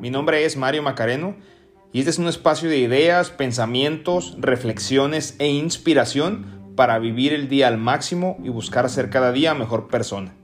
mi nombre es Mario Macareno y este es un espacio de ideas, pensamientos, reflexiones e inspiración para vivir el día al máximo y buscar ser cada día mejor persona.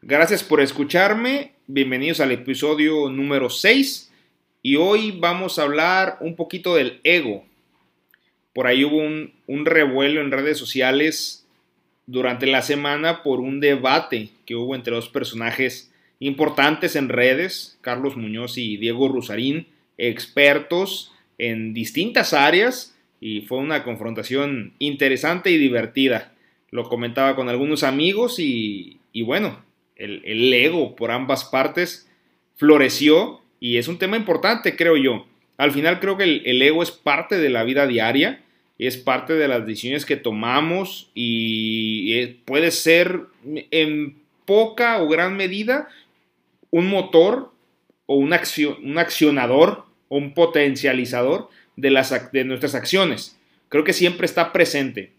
Gracias por escucharme, bienvenidos al episodio número 6 y hoy vamos a hablar un poquito del ego. Por ahí hubo un, un revuelo en redes sociales durante la semana por un debate que hubo entre dos personajes importantes en redes, Carlos Muñoz y Diego Rusarín, expertos en distintas áreas y fue una confrontación interesante y divertida. Lo comentaba con algunos amigos y, bueno, el, ego por ambas partes floreció y es un tema importante, creo yo. Al final creo que el, el ego es parte de la vida diaria, es parte de las decisiones que tomamos y eh, puede ser en poca o gran medida un motor o un, accionador o un potencializador de, las, de nuestras acciones. Creo que siempre está presente.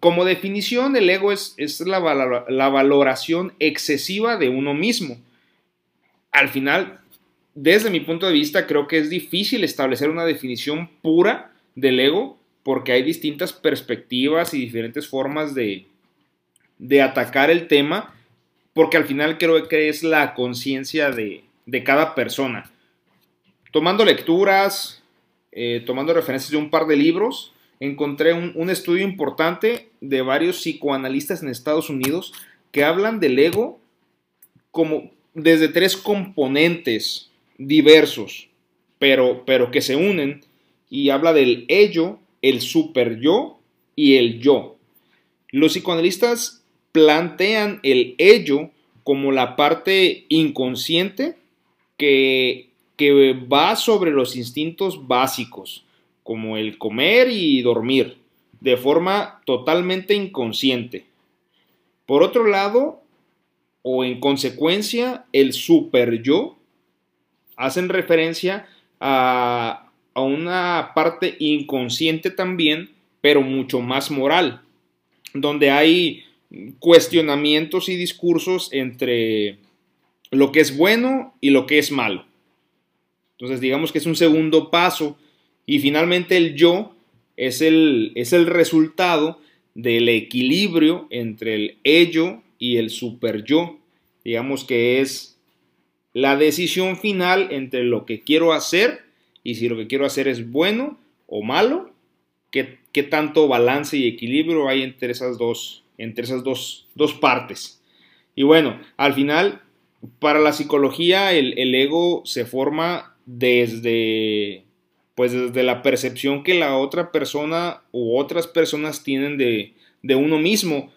Como definición, el ego es, es la, la valoración excesiva de uno mismo. Al final, desde mi punto de vista, creo que es difícil establecer una definición pura del ego porque hay distintas perspectivas y diferentes formas de, de atacar el tema porque al final creo que es la conciencia de, cada persona. Tomando lecturas, eh, tomando referencias de un par de libros, encontré un, estudio importante de varios psicoanalistas en Estados Unidos que hablan del ego como desde tres componentes diversos, pero, pero que se unen, y habla del ello, el super yo y el yo. Los psicoanalistas plantean el ello como la parte inconsciente que, va sobre los instintos básicos, como el comer y dormir, de forma totalmente inconsciente. Por otro lado, o en consecuencia, el super yo hacen referencia a, a una parte inconsciente también, pero mucho más moral, donde hay cuestionamientos y discursos entre lo que es bueno y lo que es malo. Entonces digamos que es un segundo paso y finalmente el yo es el, es el resultado del equilibrio entre el ello y el super yo. Digamos que es la decisión final entre lo que quiero hacer y si lo que quiero hacer es bueno o malo, qué, qué tanto balance y equilibrio hay entre esas dos entre esas dos, partes. Y bueno, al final, para la psicología, el, ego se forma desde, pues desde la percepción que la otra persona u otras personas tienen de, uno mismo.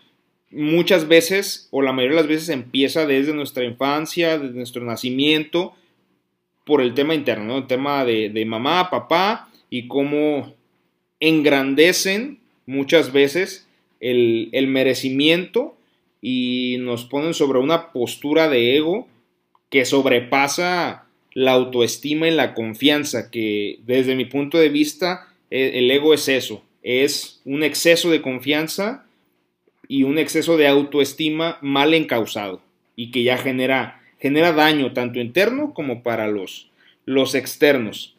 Muchas veces, o la mayoría de las veces, empieza desde nuestra infancia, desde nuestro nacimiento, por el tema interno, el tema de, de mamá, papá, y cómo engrandecen muchas veces el, merecimiento y nos ponen sobre una postura de ego que sobrepasa la autoestima y la confianza, que desde mi punto de vista e, el ego es eso, es un exceso de confianza y un exceso de autoestima mal encausado y que ya genera, genera daño tanto interno como para los, los externos.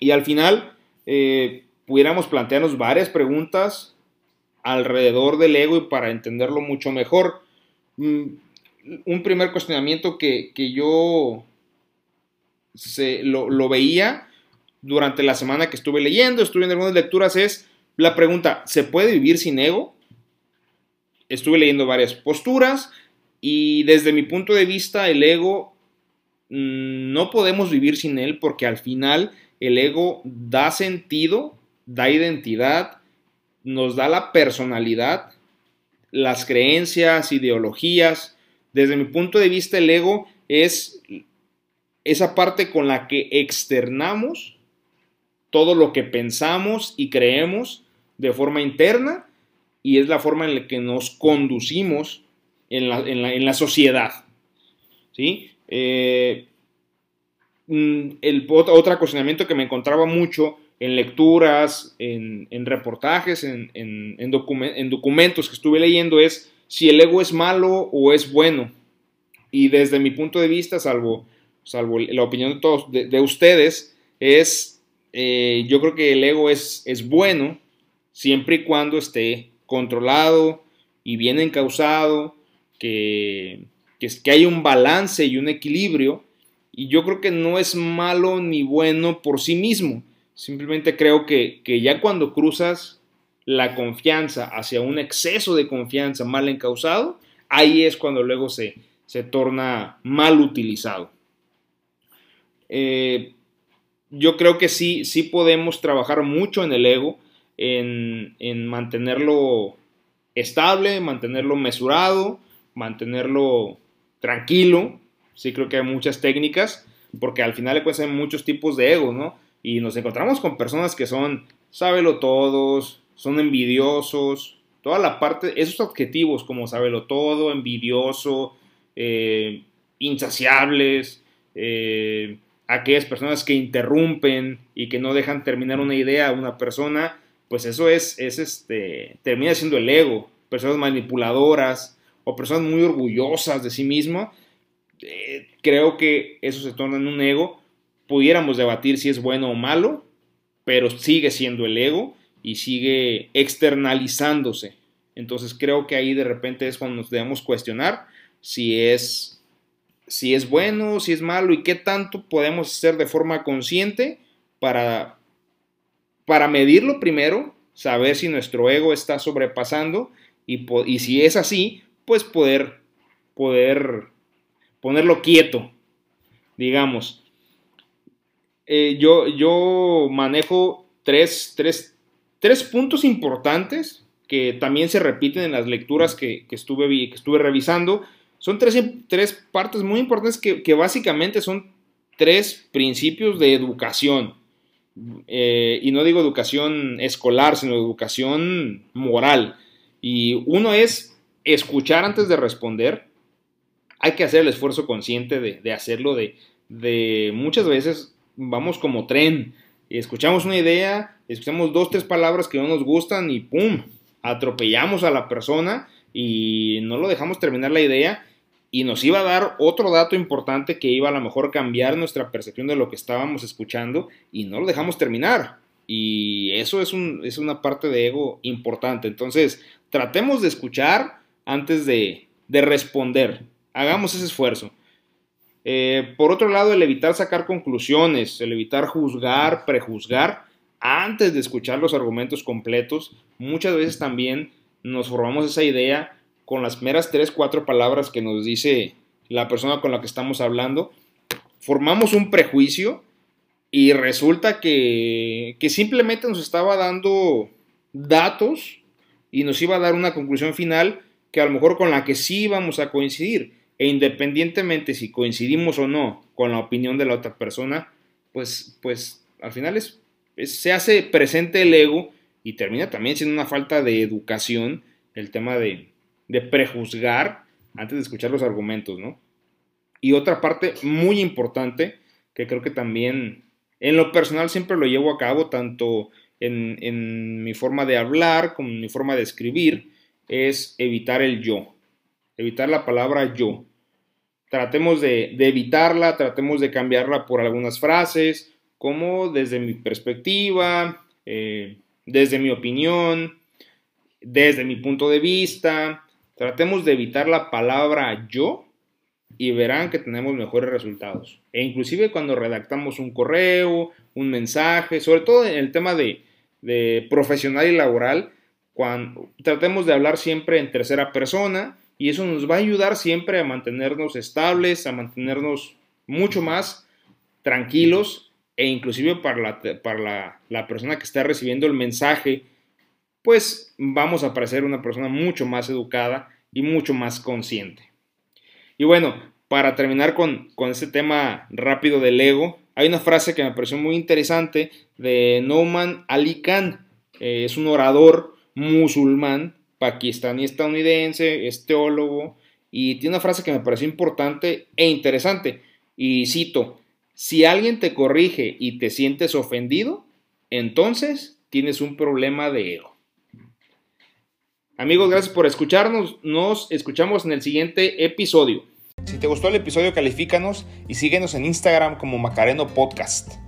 Y al final eh, pudiéramos plantearnos varias preguntas alrededor del ego y para entenderlo mucho mejor. Mm, un primer cuestionamiento que, yo se, lo, veía durante la semana que estuve leyendo, estuve en algunas lecturas, es la pregunta, ¿se puede vivir sin ego? Estuve leyendo varias posturas y desde mi punto de vista el ego mm, no podemos vivir sin él porque al final el ego da sentido, da identidad, nos da la personalidad, las creencias, ideologías. Desde mi punto de vista, el ego es esa parte con la que externamos todo lo que pensamos y creemos de forma interna y es la forma en la que nos conducimos en la, sociedad. ¿sí? Eh, mm, el, otro cuestionamiento que me encontraba mucho en lecturas, en, reportajes, en, documentos que estuve leyendo es si el ego es malo o es bueno. y desde mi punto de vista, salvo, la opinión de todos, de, ustedes, es, eh, yo creo que el ego es, bueno siempre y cuando esté controlado y bien encausado, que, que hay un balance y un equilibrio, y yo creo que no es malo ni bueno por sí mismo, simplemente creo que, que ya cuando cruzas la confianza hacia un exceso de confianza mal encausado, ahí es cuando luego se, se torna mal utilizado. Eh, yo creo que sí, sí podemos trabajar mucho en el ego, en, en mantenerlo estable, mantenerlo mesurado, mantenerlo tranquilo. Sí creo que hay muchas técnicas, porque al final puede ser muchos tipos de ego, ¿no? Y nos encontramos con personas que son sábelo todos, son envidiosos, toda la parte, esos objetivos como saberlo todo, envidioso, eh, insaciables, eh, aquellas personas que interrumpen y que no dejan terminar una idea a una persona, pues eso es, es este, termina siendo el ego, personas manipuladoras o personas muy orgullosas de sí mismo, eh, creo que eso se torna en un ego, pudiéramos debatir si es bueno o malo, pero sigue siendo el ego y sigue externalizándose. Entonces creo que ahí de repente es cuando nos debemos cuestionar si es, si es bueno, si es malo y qué tanto podemos hacer de forma consciente para, para medirlo primero, saber si nuestro ego está sobrepasando y, y si es así, pues poder, poder ponerlo quieto, digamos. Eh, yo, yo manejo tres, tres, tres puntos importantes que también se repiten en las lecturas que, estuve, que estuve revisando. Son tres, tres partes muy importantes que, básicamente son tres principios de educación. Eh, y no digo educación escolar, sino educación moral. Y uno es escuchar antes de responder. Hay que hacer el esfuerzo consciente de, hacerlo. De, de muchas veces vamos como tren escuchamos una idea, escuchamos dos, tres palabras que no nos gustan y ¡pum! Atropellamos a la persona y no lo dejamos terminar la idea y nos iba a dar otro dato importante que iba a lo mejor cambiar nuestra percepción de lo que estábamos escuchando y no lo dejamos terminar. Y eso es, un, es una parte de ego importante. Entonces, tratemos de escuchar antes de, de responder. Hagamos ese esfuerzo. Eh, por otro lado, el evitar sacar conclusiones, el evitar juzgar, prejuzgar antes de escuchar los argumentos completos, muchas veces también nos formamos esa idea con las meras tres, cuatro palabras que nos dice la persona con la que estamos hablando. Formamos un prejuicio y resulta que, que simplemente nos estaba dando datos y nos iba a dar una conclusión final que a lo mejor con la que sí íbamos a coincidir e independientemente si coincidimos o no con la opinión de la otra persona, pues, pues al final es, se hace presente el ego y termina también siendo una falta de educación el tema de, de prejuzgar antes de escuchar los argumentos, ¿no? Y otra parte muy importante que creo que también en lo personal siempre lo llevo a cabo, tanto en, en mi forma de hablar como en mi forma de escribir, es evitar el yo evitar la palabra yo. Tratemos de, evitarla, tratemos de cambiarla por algunas frases, como desde mi perspectiva, eh, desde mi opinión, desde mi punto de vista. Tratemos de evitar la palabra yo y verán que tenemos mejores resultados. E inclusive cuando redactamos un correo, un mensaje, sobre todo en el tema de, de profesional y laboral, cuando tratemos de hablar siempre en tercera persona y eso nos va a ayudar siempre a mantenernos estables, a mantenernos mucho más tranquilos e inclusive para la, para la, persona que está recibiendo el mensaje, pues vamos a parecer una persona mucho más educada y mucho más consciente. Y bueno, para terminar con, con este tema rápido del ego, hay una frase que me pareció muy interesante de Nouman Ali Khan. Eh, es un orador musulmán pakistaní estadounidense, es teólogo, y tiene una frase que me pareció importante e interesante, y cito, si alguien te corrige y te sientes ofendido, entonces tienes un problema de ego. Amigos, gracias por escucharnos, nos escuchamos en el siguiente episodio. Si te gustó el episodio, califícanos y síguenos en Instagram como Macareno Podcast.